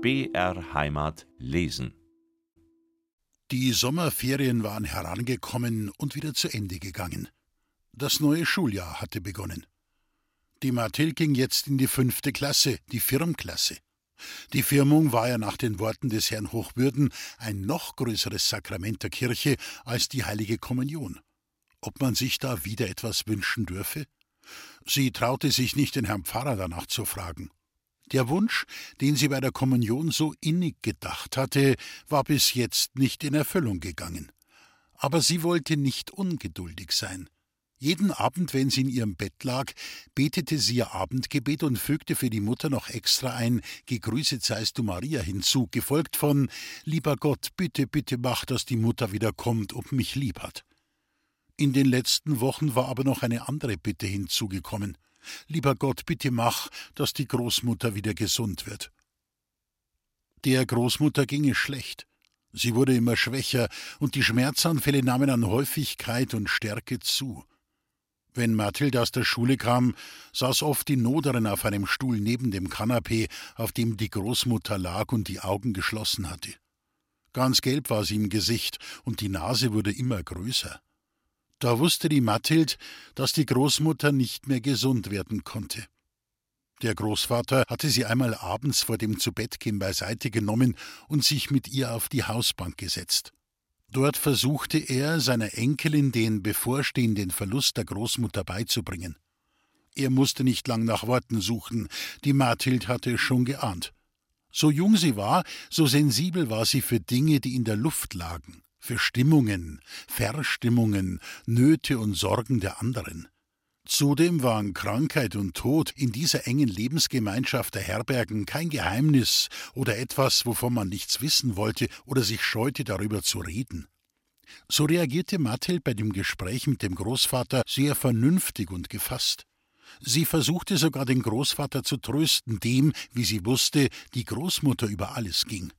BR Heimat lesen. Die Sommerferien waren herangekommen und wieder zu Ende gegangen. Das neue Schuljahr hatte begonnen. Die Mathilde ging jetzt in die fünfte Klasse, die Firmklasse. Die Firmung war ja nach den Worten des Herrn Hochwürden ein noch größeres Sakrament der Kirche als die heilige Kommunion. Ob man sich da wieder etwas wünschen dürfe? Sie traute sich nicht, den Herrn Pfarrer danach zu fragen. Der Wunsch, den sie bei der Kommunion so innig gedacht hatte, war bis jetzt nicht in Erfüllung gegangen. Aber sie wollte nicht ungeduldig sein. Jeden Abend, wenn sie in ihrem Bett lag, betete sie ihr Abendgebet und fügte für die Mutter noch extra ein Gegrüßet seist du Maria hinzu, gefolgt von Lieber Gott, bitte, bitte mach, dass die Mutter wieder kommt und mich lieb hat. In den letzten Wochen war aber noch eine andere Bitte hinzugekommen. Lieber Gott, bitte mach, dass die Großmutter wieder gesund wird. Der Großmutter ging es schlecht. Sie wurde immer schwächer, und die Schmerzanfälle nahmen an Häufigkeit und Stärke zu. Wenn Mathilde aus der Schule kam, saß oft die Noderin auf einem Stuhl neben dem Kanapee, auf dem die Großmutter lag und die Augen geschlossen hatte. Ganz gelb war sie im Gesicht, und die Nase wurde immer größer. Da wusste die Mathild, dass die Großmutter nicht mehr gesund werden konnte. Der Großvater hatte sie einmal abends vor dem Zubettgehen beiseite genommen und sich mit ihr auf die Hausbank gesetzt. Dort versuchte er, seiner Enkelin den bevorstehenden Verlust der Großmutter beizubringen. Er musste nicht lang nach Worten suchen, die Mathild hatte es schon geahnt. So jung sie war, so sensibel war sie für Dinge, die in der Luft lagen für Stimmungen, Verstimmungen, Nöte und Sorgen der anderen. Zudem waren Krankheit und Tod in dieser engen Lebensgemeinschaft der Herbergen kein Geheimnis oder etwas, wovon man nichts wissen wollte oder sich scheute, darüber zu reden. So reagierte Mathild bei dem Gespräch mit dem Großvater sehr vernünftig und gefasst. Sie versuchte sogar den Großvater zu trösten, dem, wie sie wusste, die Großmutter über alles ging.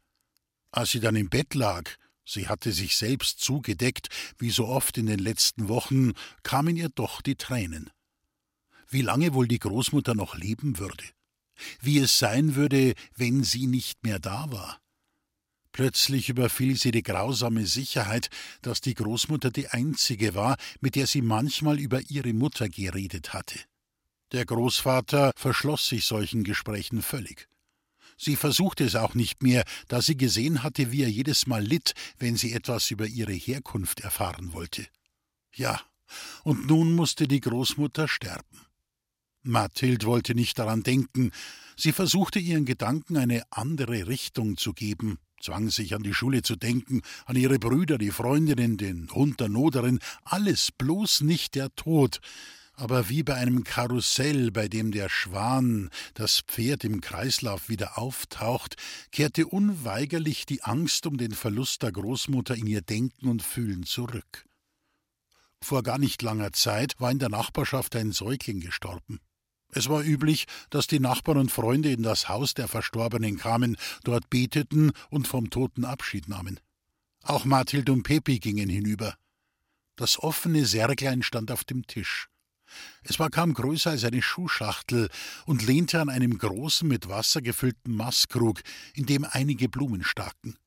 Als sie dann im Bett lag Sie hatte sich selbst zugedeckt, wie so oft in den letzten Wochen, kamen ihr doch die Tränen. Wie lange wohl die Großmutter noch leben würde? Wie es sein würde, wenn sie nicht mehr da war? Plötzlich überfiel sie die grausame Sicherheit, dass die Großmutter die einzige war, mit der sie manchmal über ihre Mutter geredet hatte. Der Großvater verschloss sich solchen Gesprächen völlig. Sie versuchte es auch nicht mehr, da sie gesehen hatte, wie er jedes Mal litt, wenn sie etwas über ihre Herkunft erfahren wollte. Ja, und nun musste die Großmutter sterben. Mathild wollte nicht daran denken, sie versuchte ihren Gedanken eine andere Richtung zu geben, zwang sich an die Schule zu denken, an ihre Brüder, die Freundinnen, den Hund der Noderin, alles bloß nicht der Tod, aber wie bei einem Karussell, bei dem der Schwan, das Pferd im Kreislauf wieder auftaucht, kehrte unweigerlich die Angst um den Verlust der Großmutter in ihr Denken und Fühlen zurück. Vor gar nicht langer Zeit war in der Nachbarschaft ein Säugling gestorben. Es war üblich, dass die Nachbarn und Freunde in das Haus der Verstorbenen kamen, dort beteten und vom Toten Abschied nahmen. Auch Mathild und Pepi gingen hinüber. Das offene Särglein stand auf dem Tisch. Es war kaum größer als eine Schuhschachtel und lehnte an einem großen, mit Wasser gefüllten Maßkrug, in dem einige Blumen staken.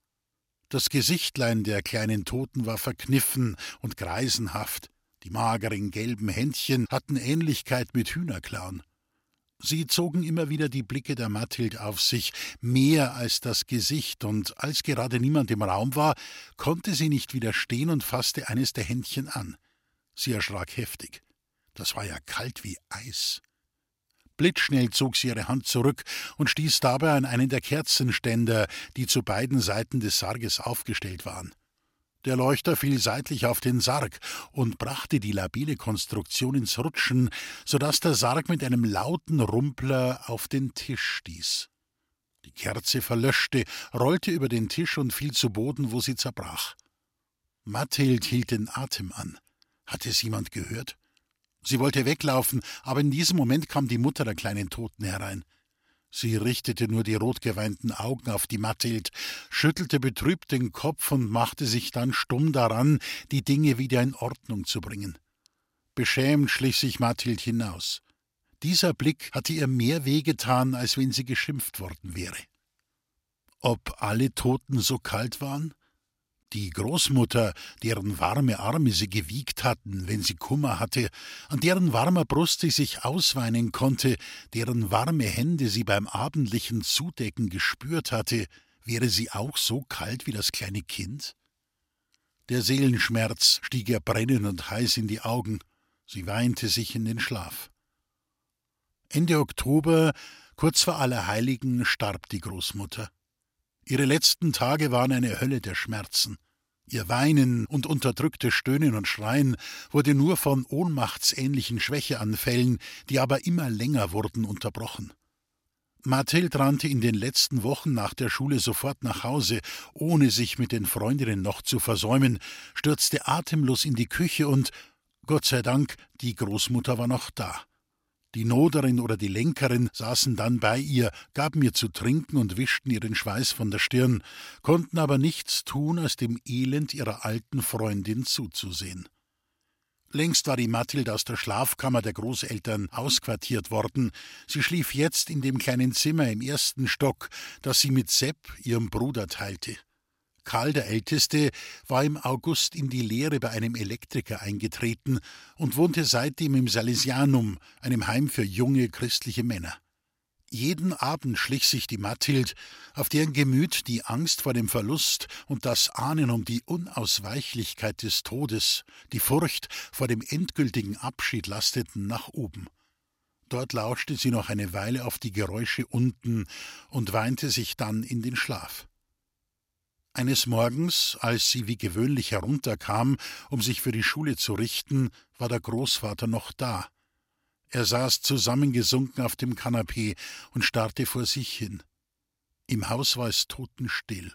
Das Gesichtlein der kleinen Toten war verkniffen und greisenhaft, die mageren gelben Händchen hatten Ähnlichkeit mit Hühnerklauen. Sie zogen immer wieder die Blicke der Mathild auf sich, mehr als das Gesicht, und als gerade niemand im Raum war, konnte sie nicht widerstehen und fasste eines der Händchen an. Sie erschrak heftig. Das war ja kalt wie Eis. Blitzschnell zog sie ihre Hand zurück und stieß dabei an einen der Kerzenständer, die zu beiden Seiten des Sarges aufgestellt waren. Der Leuchter fiel seitlich auf den Sarg und brachte die labile Konstruktion ins Rutschen, so dass der Sarg mit einem lauten Rumpler auf den Tisch stieß. Die Kerze verlöschte, rollte über den Tisch und fiel zu Boden, wo sie zerbrach. Mathild hielt den Atem an. Hatte es jemand gehört? Sie wollte weglaufen, aber in diesem Moment kam die Mutter der kleinen Toten herein. Sie richtete nur die rotgeweinten Augen auf die Mathild, schüttelte betrübt den Kopf und machte sich dann stumm daran, die Dinge wieder in Ordnung zu bringen. Beschämt schlich sich Mathild hinaus. Dieser Blick hatte ihr mehr wehgetan, als wenn sie geschimpft worden wäre. Ob alle Toten so kalt waren? Die Großmutter, deren warme Arme sie gewiegt hatten, wenn sie Kummer hatte, an deren warmer Brust sie sich ausweinen konnte, deren warme Hände sie beim abendlichen Zudecken gespürt hatte, wäre sie auch so kalt wie das kleine Kind? Der Seelenschmerz stieg ihr brennend und heiß in die Augen, sie weinte sich in den Schlaf. Ende Oktober, kurz vor Allerheiligen, starb die Großmutter. Ihre letzten Tage waren eine Hölle der Schmerzen. Ihr Weinen und unterdrückte Stöhnen und Schreien wurde nur von ohnmachtsähnlichen Schwächeanfällen, die aber immer länger wurden, unterbrochen. Mathild rannte in den letzten Wochen nach der Schule sofort nach Hause, ohne sich mit den Freundinnen noch zu versäumen, stürzte atemlos in die Küche und Gott sei Dank, die Großmutter war noch da. Die Noderin oder die Lenkerin saßen dann bei ihr, gaben ihr zu trinken und wischten ihren Schweiß von der Stirn, konnten aber nichts tun, als dem Elend ihrer alten Freundin zuzusehen. Längst war die Mathild aus der Schlafkammer der Großeltern ausquartiert worden. Sie schlief jetzt in dem kleinen Zimmer im ersten Stock, das sie mit Sepp, ihrem Bruder, teilte. Karl der Älteste war im August in die Lehre bei einem Elektriker eingetreten und wohnte seitdem im Salesianum, einem Heim für junge christliche Männer. Jeden Abend schlich sich die Mathild, auf deren Gemüt die Angst vor dem Verlust und das Ahnen um die Unausweichlichkeit des Todes, die Furcht vor dem endgültigen Abschied lasteten, nach oben. Dort lauschte sie noch eine Weile auf die Geräusche unten und weinte sich dann in den Schlaf. Eines Morgens, als sie wie gewöhnlich herunterkam, um sich für die Schule zu richten, war der Großvater noch da. Er saß zusammengesunken auf dem Kanapee und starrte vor sich hin. Im Haus war es totenstill.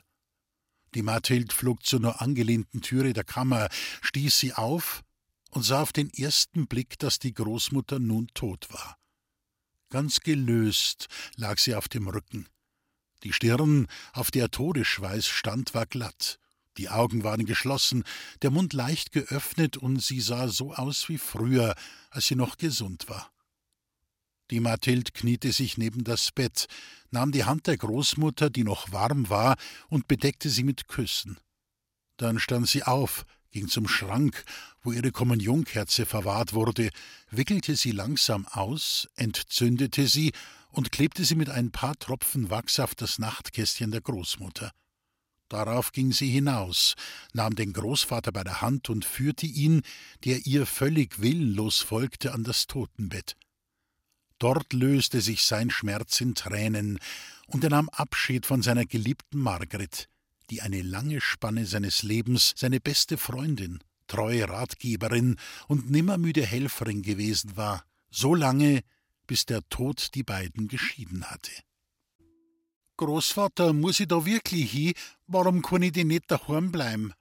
Die Mathild flog zur nur angelehnten Türe der Kammer, stieß sie auf und sah auf den ersten Blick, dass die Großmutter nun tot war. Ganz gelöst lag sie auf dem Rücken. Die Stirn, auf der Todesschweiß stand, war glatt. Die Augen waren geschlossen, der Mund leicht geöffnet, und sie sah so aus wie früher, als sie noch gesund war. Die Mathild kniete sich neben das Bett, nahm die Hand der Großmutter, die noch warm war, und bedeckte sie mit Küssen. Dann stand sie auf, ging zum Schrank, wo ihre Kommunionkerze verwahrt wurde, wickelte sie langsam aus, entzündete sie und klebte sie mit ein paar Tropfen Wachs auf das Nachtkästchen der Großmutter. Darauf ging sie hinaus, nahm den Großvater bei der Hand und führte ihn, der ihr völlig willenlos folgte, an das Totenbett. Dort löste sich sein Schmerz in Tränen, und er nahm Abschied von seiner geliebten Margret, die eine lange Spanne seines Lebens seine beste Freundin, treue Ratgeberin und nimmermüde Helferin gewesen war, so lange, bis der Tod die beiden geschieden hatte. Großvater, muss ich da wirklich hin? Warum kann ich denn nicht daheim bleiben?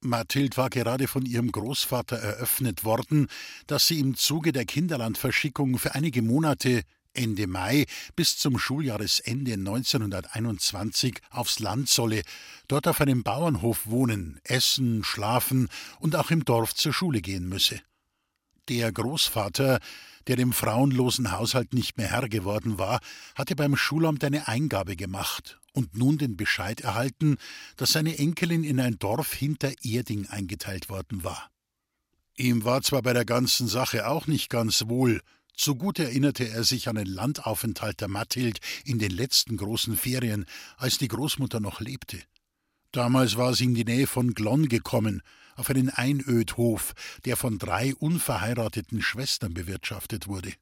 Mathild war gerade von ihrem Großvater eröffnet worden, dass sie im Zuge der Kinderlandverschickung für einige Monate Ende Mai bis zum Schuljahresende 1921 aufs Land solle, dort auf einem Bauernhof wohnen, essen, schlafen und auch im Dorf zur Schule gehen müsse. Der Großvater, der dem frauenlosen Haushalt nicht mehr Herr geworden war, hatte beim Schulamt eine Eingabe gemacht und nun den Bescheid erhalten, dass seine Enkelin in ein Dorf hinter Erding eingeteilt worden war. Ihm war zwar bei der ganzen Sache auch nicht ganz wohl, so gut erinnerte er sich an den Landaufenthalt der Mathild in den letzten großen Ferien, als die Großmutter noch lebte. Damals war sie in die Nähe von Glonn gekommen, auf einen Einödhof, der von drei unverheirateten Schwestern bewirtschaftet wurde.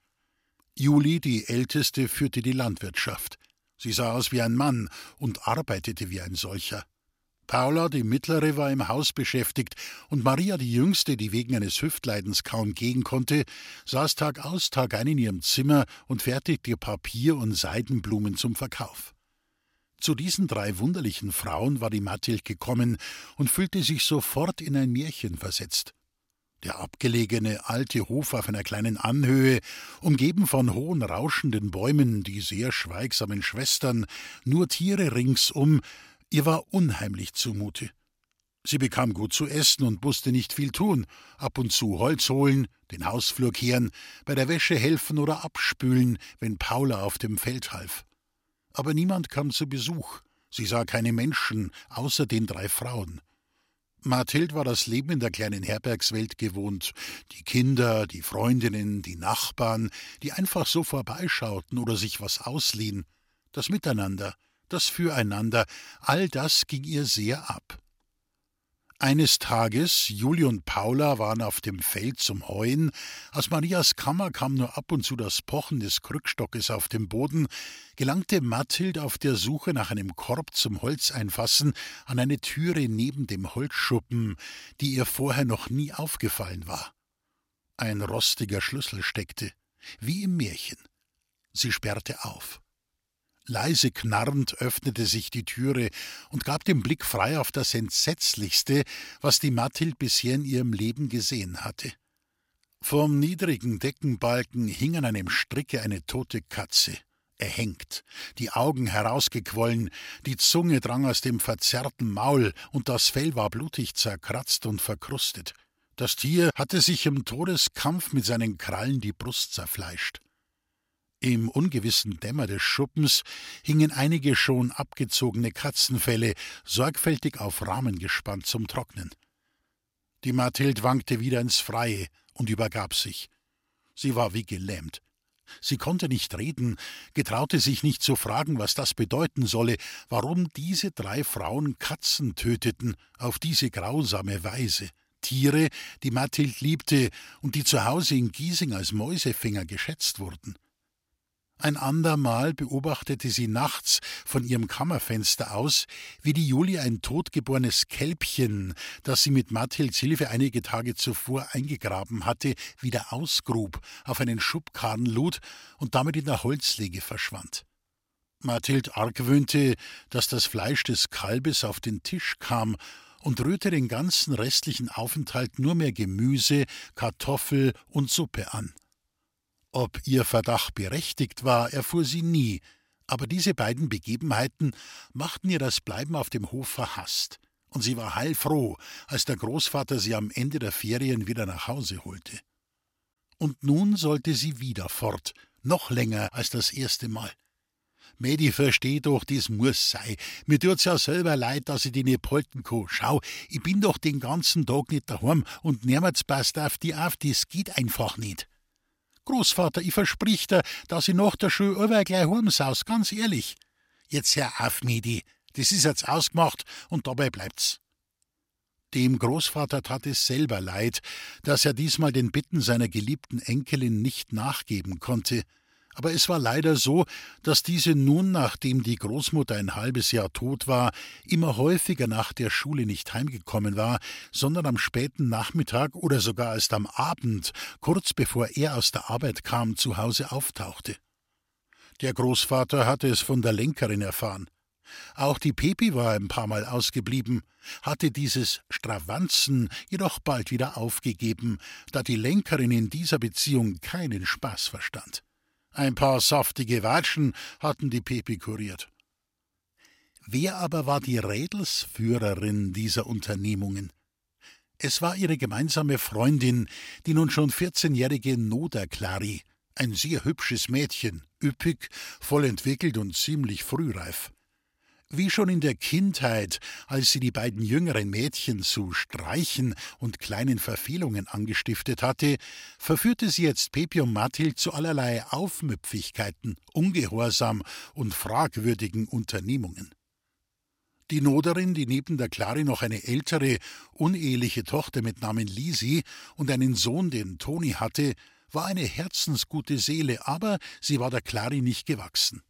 Juli, die Älteste, führte die Landwirtschaft. Sie sah aus wie ein Mann und arbeitete wie ein solcher. Paula, die mittlere, war im Haus beschäftigt, und Maria, die jüngste, die wegen eines Hüftleidens kaum gehen konnte, saß Tag aus, Tag ein in ihrem Zimmer und fertigte Papier und Seidenblumen zum Verkauf. Zu diesen drei wunderlichen Frauen war die Mathild gekommen und fühlte sich sofort in ein Märchen versetzt. Der abgelegene alte Hof auf einer kleinen Anhöhe, umgeben von hohen rauschenden Bäumen, die sehr schweigsamen Schwestern, nur Tiere ringsum, ihr war unheimlich zumute. Sie bekam gut zu essen und musste nicht viel tun, ab und zu Holz holen, den Hausflur kehren, bei der Wäsche helfen oder abspülen, wenn Paula auf dem Feld half aber niemand kam zu Besuch, Sie sah keine Menschen, außer den drei Frauen. Mathild war das Leben in der kleinen Herbergswelt gewohnt. Die Kinder, die Freundinnen, die Nachbarn, die einfach so vorbeischauten oder sich was ausliehen. Das Miteinander, das Füreinander, all das ging ihr sehr ab. Eines Tages, Juli und Paula waren auf dem Feld zum Heuen, aus Marias Kammer kam nur ab und zu das Pochen des Krückstockes auf dem Boden, gelangte Mathild auf der Suche nach einem Korb zum Holzeinfassen an eine Türe neben dem Holzschuppen, die ihr vorher noch nie aufgefallen war. Ein rostiger Schlüssel steckte, wie im Märchen. Sie sperrte auf. Leise knarrend öffnete sich die Türe und gab den Blick frei auf das Entsetzlichste, was die Mathild bisher in ihrem Leben gesehen hatte. Vom niedrigen Deckenbalken hing an einem Stricke eine tote Katze, erhängt, die Augen herausgequollen, die Zunge drang aus dem verzerrten Maul und das Fell war blutig zerkratzt und verkrustet. Das Tier hatte sich im Todeskampf mit seinen Krallen die Brust zerfleischt. Im ungewissen Dämmer des Schuppens hingen einige schon abgezogene Katzenfelle sorgfältig auf Rahmen gespannt zum Trocknen. Die Mathild wankte wieder ins Freie und übergab sich. Sie war wie gelähmt. Sie konnte nicht reden, getraute sich nicht zu fragen, was das bedeuten solle, warum diese drei Frauen Katzen töteten auf diese grausame Weise. Tiere, die Mathild liebte und die zu Hause in Giesing als Mäusefänger geschätzt wurden. Ein andermal beobachtete sie nachts von ihrem Kammerfenster aus, wie die Julie ein totgeborenes Kälbchen, das sie mit Mathilds Hilfe einige Tage zuvor eingegraben hatte, wieder ausgrub, auf einen Schubkarren lud und damit in der Holzlege verschwand. Mathild argwöhnte, dass das Fleisch des Kalbes auf den Tisch kam und rührte den ganzen restlichen Aufenthalt nur mehr Gemüse, Kartoffel und Suppe an. Ob ihr Verdacht berechtigt war, erfuhr sie nie, aber diese beiden Begebenheiten machten ihr das Bleiben auf dem Hof verhasst, und sie war heilfroh, als der Großvater sie am Ende der Ferien wieder nach Hause holte. Und nun sollte sie wieder fort, noch länger als das erste Mal. Mädi, versteh doch, dies muss sei. Mir tut's ja selber leid, dass ich die nicht halten kann. Schau, ich bin doch den ganzen Tag nicht daheim und niemals passt auf die auf, das geht einfach nicht. Großvater, ich versprich dir, dass ich nach der Schule aber gleich heimsaus, ganz ehrlich. Jetzt hör auf, Medi, das ist jetzt ausgemacht und dabei bleibt's. Dem Großvater tat es selber leid, dass er diesmal den Bitten seiner geliebten Enkelin nicht nachgeben konnte, aber es war leider so, dass diese nun, nachdem die Großmutter ein halbes Jahr tot war, immer häufiger nach der Schule nicht heimgekommen war, sondern am späten Nachmittag oder sogar erst am Abend, kurz bevor er aus der Arbeit kam, zu Hause auftauchte. Der Großvater hatte es von der Lenkerin erfahren. Auch die Pepi war ein paar Mal ausgeblieben, hatte dieses Stravanzen jedoch bald wieder aufgegeben, da die Lenkerin in dieser Beziehung keinen Spaß verstand. Ein paar saftige Watschen hatten die Pepi kuriert. Wer aber war die Rädelsführerin dieser Unternehmungen? Es war ihre gemeinsame Freundin, die nun schon vierzehnjährige Noda Clary, ein sehr hübsches Mädchen, üppig, voll entwickelt und ziemlich frühreif. Wie schon in der Kindheit, als sie die beiden jüngeren Mädchen zu Streichen und kleinen Verfehlungen angestiftet hatte, verführte sie jetzt Pepi und Mathild zu allerlei Aufmüpfigkeiten, Ungehorsam und fragwürdigen Unternehmungen. Die Noderin, die neben der Clary noch eine ältere, uneheliche Tochter mit Namen Lisi und einen Sohn, den Toni hatte, war eine herzensgute Seele, aber sie war der Clary nicht gewachsen.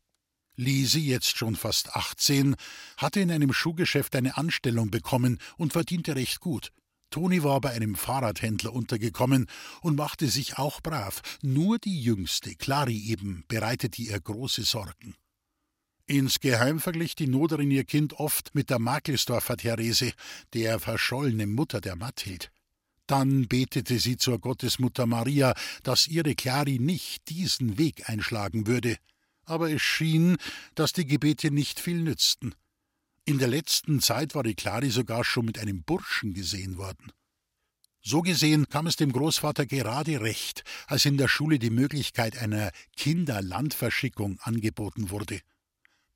Lisi, jetzt schon fast 18, hatte in einem Schuhgeschäft eine Anstellung bekommen und verdiente recht gut. Toni war bei einem Fahrradhändler untergekommen und machte sich auch brav. Nur die Jüngste, Clary eben, bereitete ihr große Sorgen. Insgeheim verglich die Noderin ihr Kind oft mit der Makelsdorfer Therese, der verschollenen Mutter der Mathild. Dann betete sie zur Gottesmutter Maria, dass ihre Clary nicht diesen Weg einschlagen würde aber es schien, dass die Gebete nicht viel nützten. In der letzten Zeit war die Clari sogar schon mit einem Burschen gesehen worden. So gesehen kam es dem Großvater gerade recht, als in der Schule die Möglichkeit einer Kinderlandverschickung angeboten wurde.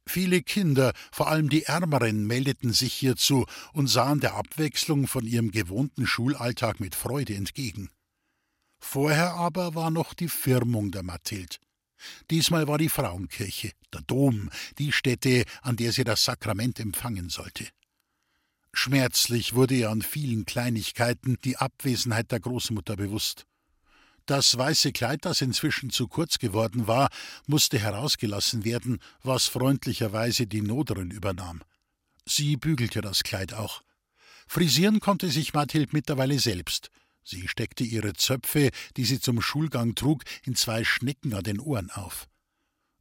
Viele Kinder, vor allem die Ärmeren, meldeten sich hierzu und sahen der Abwechslung von ihrem gewohnten Schulalltag mit Freude entgegen. Vorher aber war noch die Firmung der Mathild. Diesmal war die Frauenkirche, der Dom, die Stätte, an der sie das Sakrament empfangen sollte. Schmerzlich wurde ihr an vielen Kleinigkeiten die Abwesenheit der Großmutter bewusst. Das weiße Kleid, das inzwischen zu kurz geworden war, musste herausgelassen werden, was freundlicherweise die Noderin übernahm. Sie bügelte das Kleid auch. Frisieren konnte sich Mathild mittlerweile selbst. Sie steckte ihre Zöpfe, die sie zum Schulgang trug, in zwei Schnecken an den Ohren auf.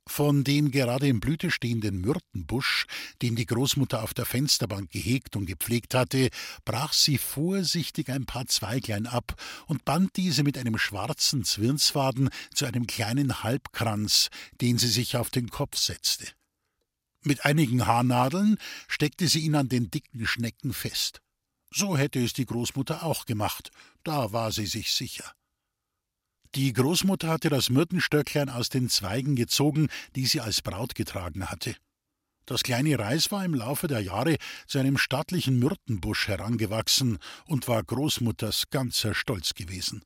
Von dem gerade in Blüte stehenden Myrtenbusch, den die Großmutter auf der Fensterbank gehegt und gepflegt hatte, brach sie vorsichtig ein paar Zweiglein ab und band diese mit einem schwarzen Zwirnsfaden zu einem kleinen Halbkranz, den sie sich auf den Kopf setzte. Mit einigen Haarnadeln steckte sie ihn an den dicken Schnecken fest. So hätte es die Großmutter auch gemacht, da war sie sich sicher. Die Großmutter hatte das Myrtenstöcklein aus den Zweigen gezogen, die sie als Braut getragen hatte. Das kleine Reis war im Laufe der Jahre zu einem stattlichen Myrtenbusch herangewachsen und war Großmutters ganzer Stolz gewesen.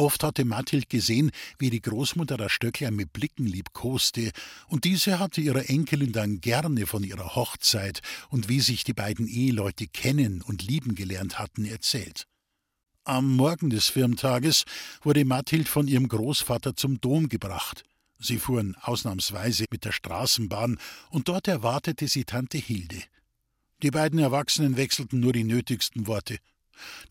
Oft hatte Mathild gesehen, wie die Großmutter das Stöcklein mit Blicken liebkoste, und diese hatte ihrer Enkelin dann gerne von ihrer Hochzeit und wie sich die beiden Eheleute kennen und lieben gelernt hatten erzählt. Am Morgen des Firmtages wurde Mathild von ihrem Großvater zum Dom gebracht. Sie fuhren ausnahmsweise mit der Straßenbahn, und dort erwartete sie Tante Hilde. Die beiden Erwachsenen wechselten nur die nötigsten Worte.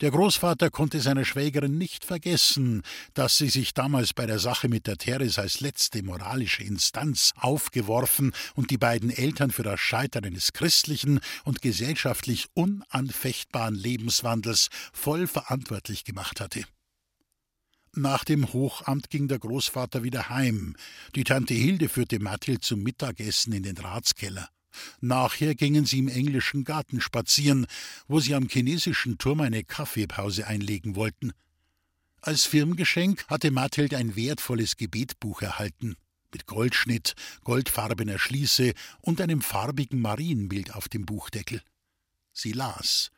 Der Großvater konnte seiner Schwägerin nicht vergessen, dass sie sich damals bei der Sache mit der Teres als letzte moralische Instanz aufgeworfen und die beiden Eltern für das Scheitern eines christlichen und gesellschaftlich unanfechtbaren Lebenswandels voll verantwortlich gemacht hatte. Nach dem Hochamt ging der Großvater wieder heim. Die Tante Hilde führte Mathild zum Mittagessen in den Ratskeller. Nachher gingen sie im englischen Garten spazieren, wo sie am chinesischen Turm eine Kaffeepause einlegen wollten. Als Firmengeschenk hatte Mathild ein wertvolles Gebetbuch erhalten, mit Goldschnitt, goldfarbener Schließe und einem farbigen Marienbild auf dem Buchdeckel. Sie las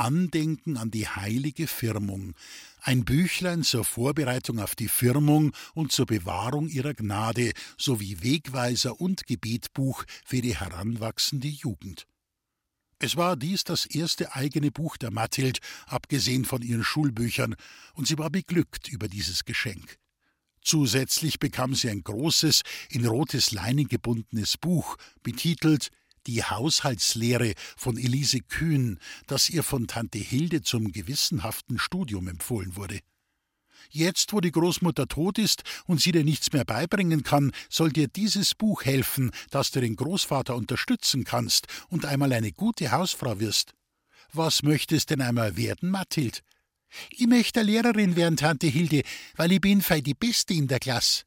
Andenken an die heilige Firmung, ein Büchlein zur Vorbereitung auf die Firmung und zur Bewahrung ihrer Gnade sowie Wegweiser und Gebetbuch für die heranwachsende Jugend. Es war dies das erste eigene Buch der Mathild, abgesehen von ihren Schulbüchern, und sie war beglückt über dieses Geschenk. Zusätzlich bekam sie ein großes, in rotes Leinen gebundenes Buch, betitelt die Haushaltslehre von Elise Kühn, das ihr von Tante Hilde zum gewissenhaften Studium empfohlen wurde. Jetzt, wo die Großmutter tot ist und sie dir nichts mehr beibringen kann, soll dir dieses Buch helfen, dass du den Großvater unterstützen kannst und einmal eine gute Hausfrau wirst. Was möchtest denn einmal werden, Mathild? Ich möchte Lehrerin werden, Tante Hilde, weil ich bin fei die Beste in der Klasse.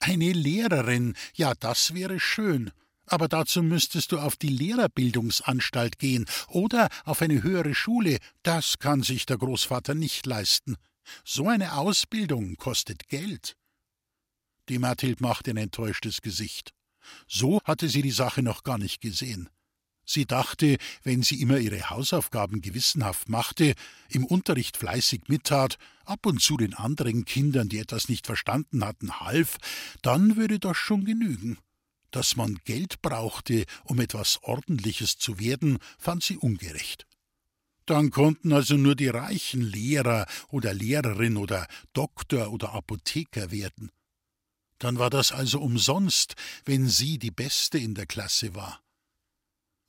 Eine Lehrerin, ja, das wäre schön. Aber dazu müsstest du auf die Lehrerbildungsanstalt gehen oder auf eine höhere Schule. Das kann sich der Großvater nicht leisten. So eine Ausbildung kostet Geld. Die Mathild machte ein enttäuschtes Gesicht. So hatte sie die Sache noch gar nicht gesehen. Sie dachte, wenn sie immer ihre Hausaufgaben gewissenhaft machte, im Unterricht fleißig mittat, ab und zu den anderen Kindern, die etwas nicht verstanden hatten, half, dann würde das schon genügen. Dass man Geld brauchte, um etwas Ordentliches zu werden, fand sie ungerecht. Dann konnten also nur die reichen Lehrer oder Lehrerin oder Doktor oder Apotheker werden. Dann war das also umsonst, wenn sie die Beste in der Klasse war.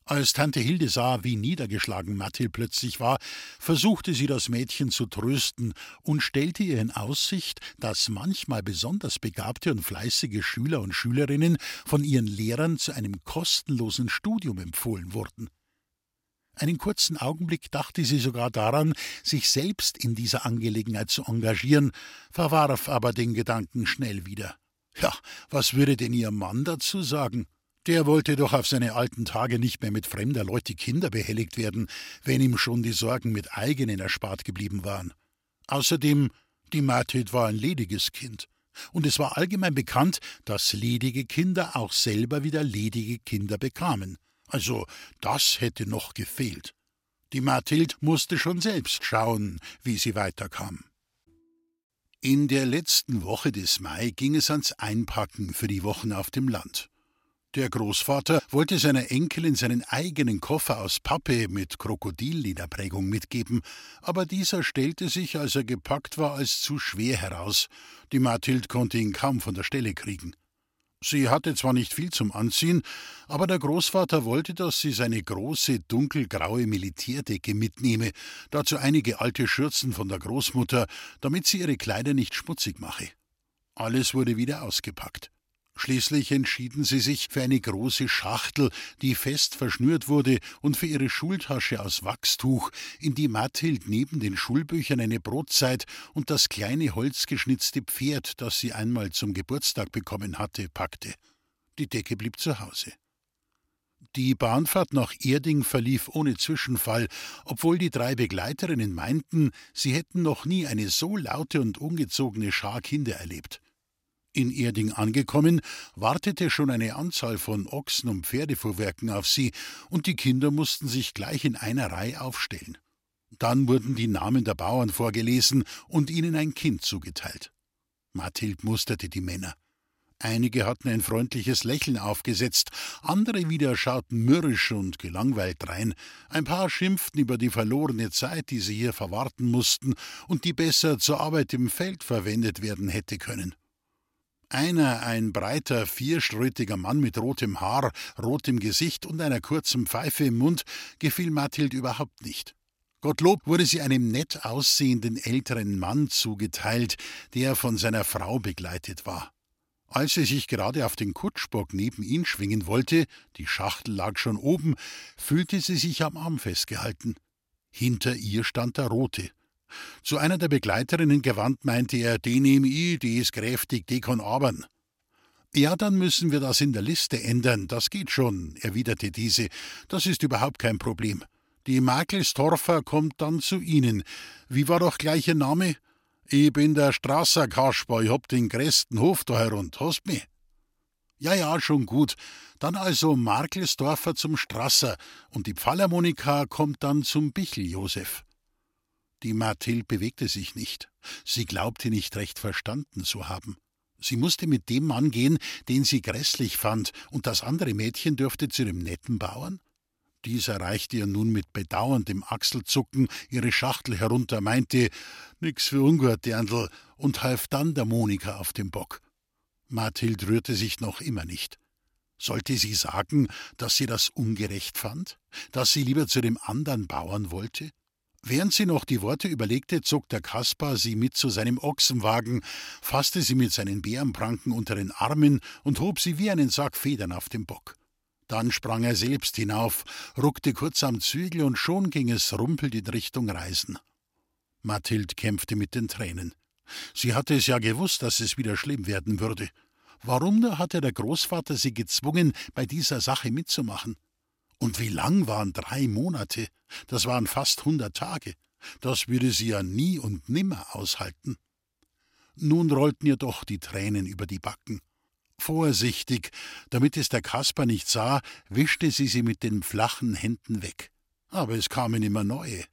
Als Tante Hilde sah, wie niedergeschlagen Mathild plötzlich war, versuchte sie das Mädchen zu trösten und stellte ihr in Aussicht, dass manchmal besonders begabte und fleißige Schüler und Schülerinnen von ihren Lehrern zu einem kostenlosen Studium empfohlen wurden. Einen kurzen Augenblick dachte sie sogar daran, sich selbst in dieser Angelegenheit zu engagieren, verwarf aber den Gedanken schnell wieder. Ja, was würde denn ihr Mann dazu sagen? Der wollte doch auf seine alten Tage nicht mehr mit fremder Leute Kinder behelligt werden, wenn ihm schon die Sorgen mit eigenen erspart geblieben waren. Außerdem, die Mathild war ein lediges Kind. Und es war allgemein bekannt, dass ledige Kinder auch selber wieder ledige Kinder bekamen. Also das hätte noch gefehlt. Die Mathild musste schon selbst schauen, wie sie weiterkam. In der letzten Woche des Mai ging es ans Einpacken für die Wochen auf dem Land. Der Großvater wollte seiner Enkelin seinen eigenen Koffer aus Pappe mit Krokodillederprägung mitgeben, aber dieser stellte sich, als er gepackt war, als zu schwer heraus. Die Mathild konnte ihn kaum von der Stelle kriegen. Sie hatte zwar nicht viel zum Anziehen, aber der Großvater wollte, dass sie seine große dunkelgraue Militärdecke mitnehme, dazu einige alte Schürzen von der Großmutter, damit sie ihre Kleider nicht schmutzig mache. Alles wurde wieder ausgepackt. Schließlich entschieden sie sich für eine große Schachtel, die fest verschnürt wurde, und für ihre Schultasche aus Wachstuch, in die Mathild neben den Schulbüchern eine Brotzeit und das kleine holzgeschnitzte Pferd, das sie einmal zum Geburtstag bekommen hatte, packte. Die Decke blieb zu Hause. Die Bahnfahrt nach Erding verlief ohne Zwischenfall, obwohl die drei Begleiterinnen meinten, sie hätten noch nie eine so laute und ungezogene Schar Kinder erlebt. In Erding angekommen, wartete schon eine Anzahl von Ochsen und Pferdefuhrwerken auf sie, und die Kinder mussten sich gleich in einer Reihe aufstellen. Dann wurden die Namen der Bauern vorgelesen und ihnen ein Kind zugeteilt. Mathild musterte die Männer. Einige hatten ein freundliches Lächeln aufgesetzt, andere wieder schauten mürrisch und gelangweilt drein, ein paar schimpften über die verlorene Zeit, die sie hier verwarten mussten und die besser zur Arbeit im Feld verwendet werden hätte können. Einer, ein breiter, vierschrötiger Mann mit rotem Haar, rotem Gesicht und einer kurzen Pfeife im Mund, gefiel Mathild überhaupt nicht. Gottlob wurde sie einem nett aussehenden älteren Mann zugeteilt, der von seiner Frau begleitet war. Als sie sich gerade auf den Kutschbock neben ihn schwingen wollte, die Schachtel lag schon oben, fühlte sie sich am Arm festgehalten. Hinter ihr stand der Rote. Zu einer der Begleiterinnen gewandt meinte er, die nehme ich, die ist kräftig, die kann abern. Ja, dann müssen wir das in der Liste ändern, das geht schon, erwiderte diese, das ist überhaupt kein Problem. Die Makelstorfer kommt dann zu Ihnen. Wie war doch gleich Ihr Name? Ich bin der Strasser Kasper, ich hab den größten Hof da herund, hast mich? Ja, ja, schon gut. Dann also Markelsdorfer zum Strasser und die Pfallermonika kommt dann zum Bichel Josef. Die Mathild bewegte sich nicht. Sie glaubte nicht recht verstanden zu haben. Sie musste mit dem Mann gehen, den sie grässlich fand, und das andere Mädchen dürfte zu dem netten Bauern? Dieser reichte ihr nun mit bedauerndem Achselzucken ihre Schachtel herunter, meinte Nix für ungut, Dirndl, und half dann der Monika auf dem Bock. Mathild rührte sich noch immer nicht. Sollte sie sagen, dass sie das ungerecht fand, dass sie lieber zu dem andern Bauern wollte? Während sie noch die Worte überlegte, zog der Kaspar sie mit zu seinem Ochsenwagen, fasste sie mit seinen Bärenpranken unter den Armen und hob sie wie einen Sack Federn auf den Bock. Dann sprang er selbst hinauf, ruckte kurz am Zügel und schon ging es rumpelt in Richtung Reisen. Mathild kämpfte mit den Tränen. Sie hatte es ja gewusst, dass es wieder schlimm werden würde. Warum nur hatte der Großvater sie gezwungen, bei dieser Sache mitzumachen? Und wie lang waren drei Monate? Das waren fast hundert Tage. Das würde sie ja nie und nimmer aushalten. Nun rollten ihr doch die Tränen über die Backen. Vorsichtig, damit es der Kasper nicht sah, wischte sie sie mit den flachen Händen weg. Aber es kamen immer neue.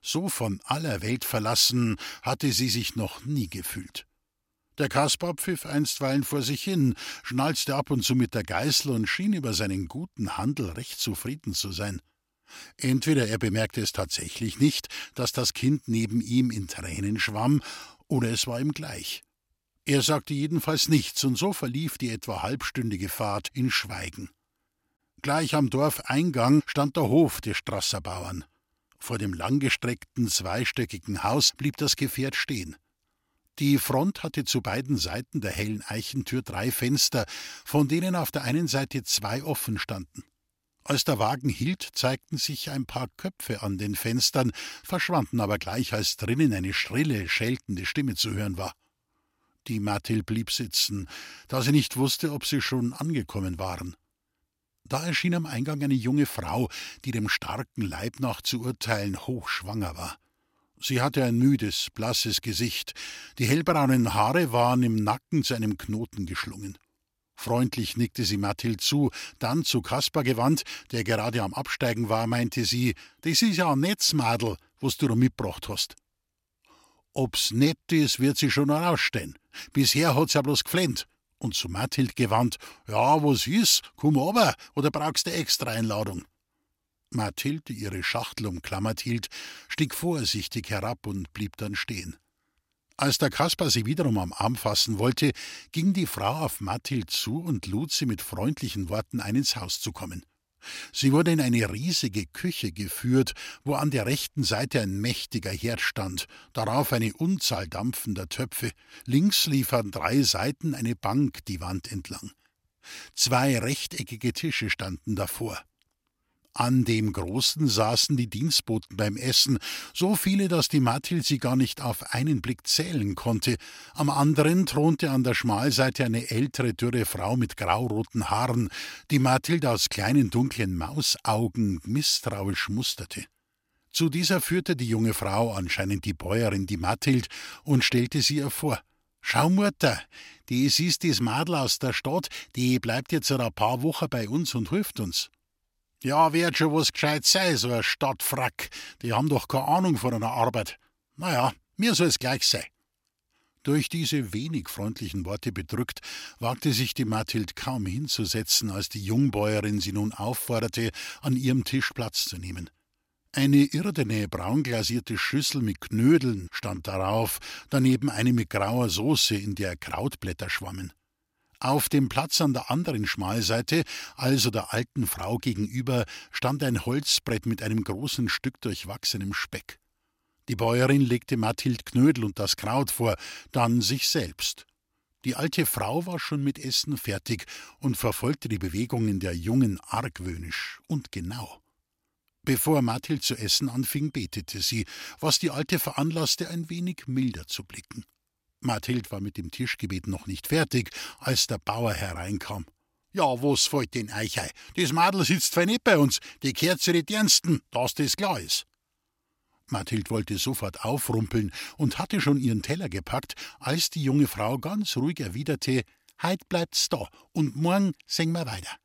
So von aller Welt verlassen hatte sie sich noch nie gefühlt. Der Kaspar pfiff einstweilen vor sich hin, schnalzte ab und zu mit der Geißel und schien über seinen guten Handel recht zufrieden zu sein. Entweder er bemerkte es tatsächlich nicht, dass das Kind neben ihm in Tränen schwamm, oder es war ihm gleich. Er sagte jedenfalls nichts, und so verlief die etwa halbstündige Fahrt in Schweigen. Gleich am Dorfeingang stand der Hof des Strasserbauern. Vor dem langgestreckten, zweistöckigen Haus blieb das Gefährt stehen. Die Front hatte zu beiden Seiten der hellen Eichentür drei Fenster, von denen auf der einen Seite zwei offen standen. Als der Wagen hielt, zeigten sich ein paar Köpfe an den Fenstern, verschwanden aber gleich, als drinnen eine schrille, scheltende Stimme zu hören war. Die Mathild blieb sitzen, da sie nicht wusste, ob sie schon angekommen waren. Da erschien am Eingang eine junge Frau, die dem starken Leib nach zu urteilen hochschwanger war. Sie hatte ein müdes, blasses Gesicht, die hellbraunen Haare waren im Nacken zu einem Knoten geschlungen. Freundlich nickte sie Mathild zu, dann zu Kaspar gewandt, der gerade am Absteigen war, meinte sie: Das ist ja ein Netzmadel, was du da mitgebracht hast. Ob's nett ist, wird sie schon herausstellen. Bisher hat's ja bloß geflennt. Und zu Mathild gewandt: Ja, was ist? Komm aber, oder brauchst du extra Einladung? Mathild, die ihre Schachtel umklammert hielt, stieg vorsichtig herab und blieb dann stehen. Als der Kaspar sie wiederum am Arm fassen wollte, ging die Frau auf Mathild zu und lud sie mit freundlichen Worten ein, ins Haus zu kommen. Sie wurde in eine riesige Küche geführt, wo an der rechten Seite ein mächtiger Herd stand, darauf eine Unzahl dampfender Töpfe, links lief an drei Seiten eine Bank die Wand entlang. Zwei rechteckige Tische standen davor. An dem großen saßen die Dienstboten beim Essen, so viele, dass die Mathild sie gar nicht auf einen Blick zählen konnte. Am anderen thronte an der Schmalseite eine ältere, dürre Frau mit grauroten Haaren, die Mathild aus kleinen, dunklen Mausaugen misstrauisch musterte. Zu dieser führte die junge Frau, anscheinend die Bäuerin, die Mathild, und stellte sie ihr vor. Schau, Mutter, die ist das Madel aus der Stadt, die bleibt jetzt ein paar Wochen bei uns und hilft uns. Ja, wird schon was gescheit sein, so ein Stadtfrack. Die haben doch keine Ahnung von einer Arbeit. Naja, mir soll es gleich sein. Durch diese wenig freundlichen Worte bedrückt, wagte sich die Mathild kaum hinzusetzen, als die Jungbäuerin sie nun aufforderte, an ihrem Tisch Platz zu nehmen. Eine irdene, braunglasierte Schüssel mit Knödeln stand darauf, daneben eine mit grauer Soße, in der Krautblätter schwammen. Auf dem Platz an der anderen Schmalseite, also der alten Frau gegenüber, stand ein Holzbrett mit einem großen Stück durchwachsenem Speck. Die Bäuerin legte Mathild Knödel und das Kraut vor, dann sich selbst. Die alte Frau war schon mit Essen fertig und verfolgte die Bewegungen der Jungen argwöhnisch und genau. Bevor Mathild zu essen anfing, betete sie, was die Alte veranlasste, ein wenig milder zu blicken. Mathild war mit dem Tischgebet noch nicht fertig, als der Bauer hereinkam. Ja, was fällt denn euch ein? Das Madel sitzt zwar nicht bei uns, die kehrt zu den Ernsten, dass das klar ist. Mathild wollte sofort aufrumpeln und hatte schon ihren Teller gepackt, als die junge Frau ganz ruhig erwiderte: Heut bleibt's da und morgen singen wir weiter.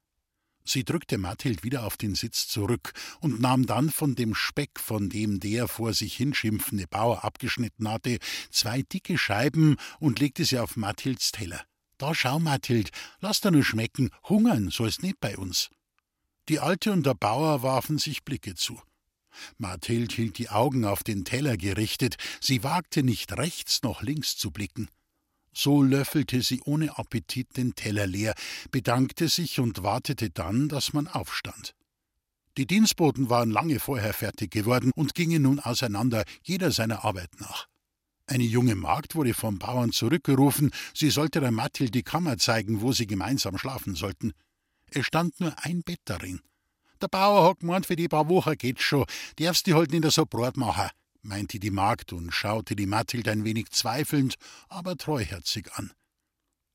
Sie drückte Mathild wieder auf den Sitz zurück und nahm dann von dem Speck, von dem der vor sich hinschimpfende Bauer abgeschnitten hatte, zwei dicke Scheiben und legte sie auf Mathilds Teller. Da schau, Mathild, lass dir nur schmecken, hungern soll's nicht bei uns. Die Alte und der Bauer warfen sich Blicke zu. Mathild hielt die Augen auf den Teller gerichtet, sie wagte nicht rechts noch links zu blicken. So löffelte sie ohne Appetit den Teller leer, bedankte sich und wartete dann, dass man aufstand. Die Dienstboten waren lange vorher fertig geworden und gingen nun auseinander, jeder seiner Arbeit nach. Eine junge Magd wurde vom Bauern zurückgerufen, sie sollte der Mathild die Kammer zeigen, wo sie gemeinsam schlafen sollten. Es stand nur ein Bett darin. Der Bauer hat gemeint, für die paar Wochen geht's schon, darfst die halt nicht so brot machen meinte die Magd und schaute die Mathild ein wenig zweifelnd, aber treuherzig an.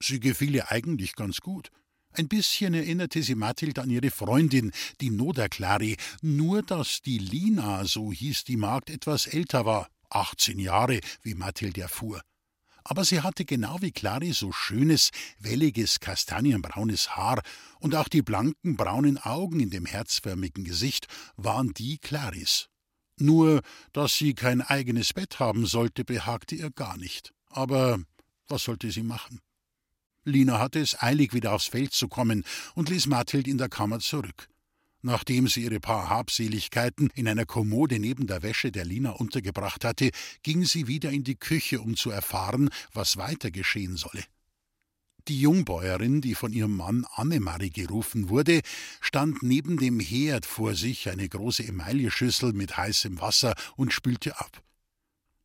Sie gefiel ihr eigentlich ganz gut. Ein bisschen erinnerte sie Mathild an ihre Freundin, die Noderklari, nur dass die Lina, so hieß die Magd, etwas älter war, achtzehn Jahre, wie Mathild erfuhr. Aber sie hatte genau wie Clari so schönes, welliges, kastanienbraunes Haar, und auch die blanken, braunen Augen in dem herzförmigen Gesicht waren die Claris. Nur, dass sie kein eigenes Bett haben sollte, behagte ihr gar nicht. Aber was sollte sie machen? Lina hatte es eilig, wieder aufs Feld zu kommen und ließ Mathild in der Kammer zurück. Nachdem sie ihre paar Habseligkeiten in einer Kommode neben der Wäsche der Lina untergebracht hatte, ging sie wieder in die Küche, um zu erfahren, was weiter geschehen solle. Die Jungbäuerin, die von ihrem Mann Annemarie gerufen wurde, stand neben dem Herd vor sich eine große Emailleschüssel mit heißem Wasser und spülte ab.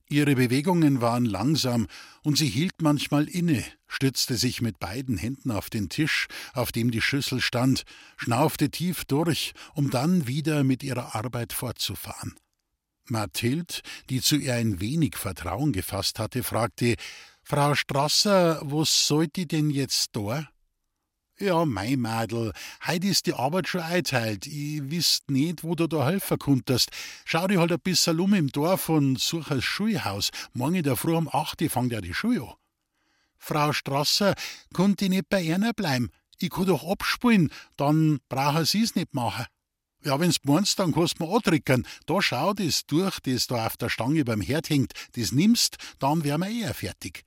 Ihre Bewegungen waren langsam, und sie hielt manchmal inne, stützte sich mit beiden Händen auf den Tisch, auf dem die Schüssel stand, schnaufte tief durch, um dann wieder mit ihrer Arbeit fortzufahren. Mathild, die zu ihr ein wenig Vertrauen gefasst hatte, fragte Frau Strasser, was sollt ich denn jetzt da? Ja, mei Madel, heut ist die Arbeit schon einteilt. Ich wisst nicht, wo du da helfen konntest. Schau dich halt ein bisschen um im Dorf und such ein Schulhaus. Morgen in der Früh um acht fängt ja die Schule an. Frau Strasser, konnt ich nicht bei einer bleiben? Ich kann doch abspulen, dann brauchen Sie's nicht machen. Ja, wenn's meinst, dann kannst du mir antrickern. Da schau das durch, das da auf der Stange beim Herd hängt. Das nimmst, dann wär wir eher fertig.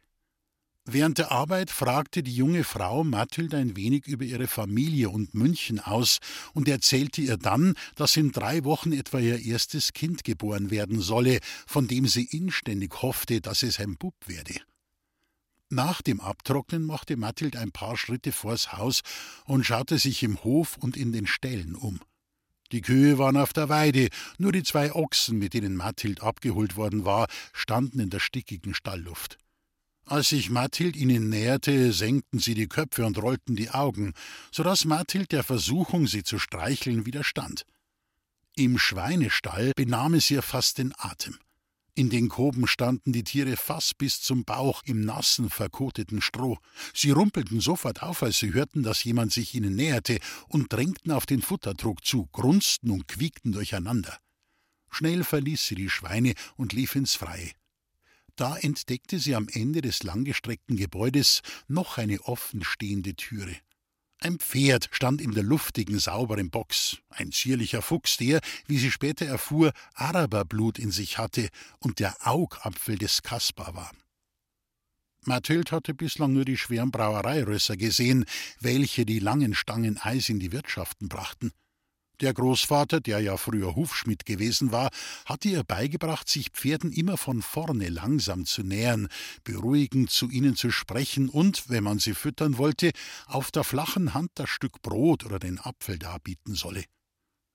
Während der Arbeit fragte die junge Frau Mathilde ein wenig über ihre Familie und München aus und erzählte ihr dann, dass in drei Wochen etwa ihr erstes Kind geboren werden solle, von dem sie inständig hoffte, dass es ein Bub werde. Nach dem Abtrocknen machte Mathilde ein paar Schritte vors Haus und schaute sich im Hof und in den Ställen um. Die Kühe waren auf der Weide, nur die zwei Ochsen, mit denen Mathild abgeholt worden war, standen in der stickigen Stallluft. Als sich Mathild ihnen näherte, senkten sie die Köpfe und rollten die Augen, so dass Mathild der Versuchung, sie zu streicheln, widerstand. Im Schweinestall benahm es ihr fast den Atem. In den Koben standen die Tiere fast bis zum Bauch im nassen, verkoteten Stroh. Sie rumpelten sofort auf, als sie hörten, dass jemand sich ihnen näherte, und drängten auf den Futtertrog zu, grunzten und quiekten durcheinander. Schnell verließ sie die Schweine und lief ins Freie. Da entdeckte sie am Ende des langgestreckten Gebäudes noch eine offenstehende Türe. Ein Pferd stand in der luftigen, sauberen Box, ein zierlicher Fuchs, der, wie sie später erfuhr, Araberblut in sich hatte und der Augapfel des Kaspar war. Mathild hatte bislang nur die schweren Brauereirösser gesehen, welche die langen Stangen Eis in die Wirtschaften brachten. Der Großvater, der ja früher Hufschmied gewesen war, hatte ihr beigebracht, sich Pferden immer von vorne langsam zu nähern, beruhigend zu ihnen zu sprechen und, wenn man sie füttern wollte, auf der flachen Hand das Stück Brot oder den Apfel darbieten solle.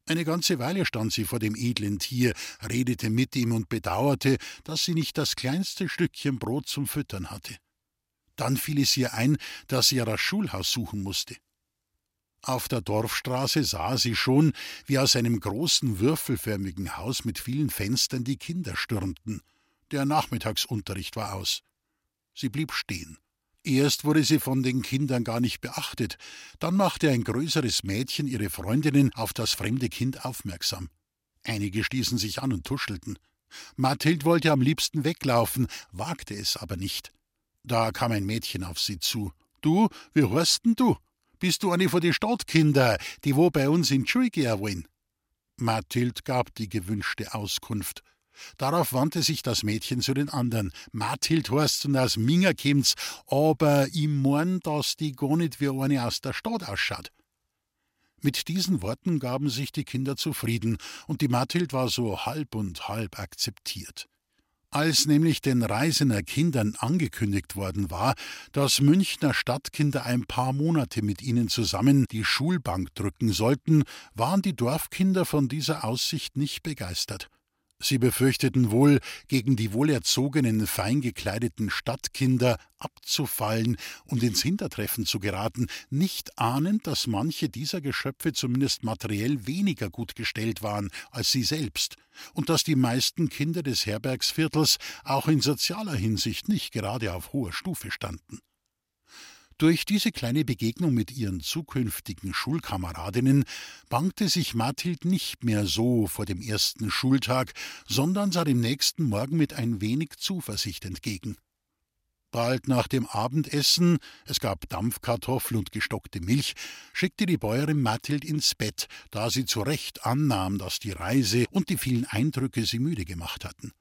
Eine ganze Weile stand sie vor dem edlen Tier, redete mit ihm und bedauerte, dass sie nicht das kleinste Stückchen Brot zum Füttern hatte. Dann fiel es ihr ein, dass sie ja das Schulhaus suchen musste. Auf der Dorfstraße sah sie schon, wie aus einem großen würfelförmigen Haus mit vielen Fenstern die Kinder stürmten. Der Nachmittagsunterricht war aus. Sie blieb stehen. Erst wurde sie von den Kindern gar nicht beachtet, dann machte ein größeres Mädchen ihre Freundinnen auf das fremde Kind aufmerksam. Einige stießen sich an und tuschelten. Mathild wollte am liebsten weglaufen, wagte es aber nicht. Da kam ein Mädchen auf sie zu. Du, wie heißt denn du? Bist du eine von den Stadtkinder, die wo bei uns in Schule gehen wollen? Mathild gab die gewünschte Auskunft. Darauf wandte sich das Mädchen zu den anderen. Mathild heißt und aus Minger kommt's, aber ich mein, dass die gar nicht wie eine aus der Stadt ausschaut. Mit diesen Worten gaben sich die Kinder zufrieden, und die Mathild war so halb und halb akzeptiert. Als nämlich den Reisener Kindern angekündigt worden war, dass Münchner Stadtkinder ein paar Monate mit ihnen zusammen die Schulbank drücken sollten, waren die Dorfkinder von dieser Aussicht nicht begeistert. Sie befürchteten wohl, gegen die wohlerzogenen, feingekleideten Stadtkinder abzufallen und ins Hintertreffen zu geraten, nicht ahnend, dass manche dieser Geschöpfe zumindest materiell weniger gut gestellt waren als sie selbst und dass die meisten Kinder des Herbergsviertels auch in sozialer Hinsicht nicht gerade auf hoher Stufe standen. Durch diese kleine Begegnung mit ihren zukünftigen Schulkameradinnen bangte sich Mathild nicht mehr so vor dem ersten Schultag, sondern sah dem nächsten Morgen mit ein wenig Zuversicht entgegen. Bald nach dem Abendessen, es gab Dampfkartoffel und gestockte Milch, schickte die Bäuerin Mathild ins Bett, da sie zu Recht annahm, dass die Reise und die vielen Eindrücke sie müde gemacht hatten.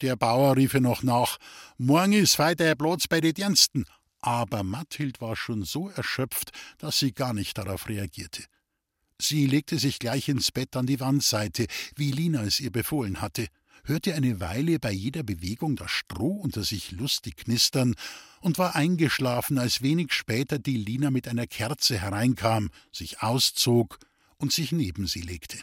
Der Bauer rief ihr noch nach: Morgen ist weiter Platz bei den Diensten aber Mathild war schon so erschöpft, dass sie gar nicht darauf reagierte. Sie legte sich gleich ins Bett an die Wandseite, wie Lina es ihr befohlen hatte, hörte eine Weile bei jeder Bewegung das Stroh unter sich lustig knistern und war eingeschlafen, als wenig später die Lina mit einer Kerze hereinkam, sich auszog und sich neben sie legte.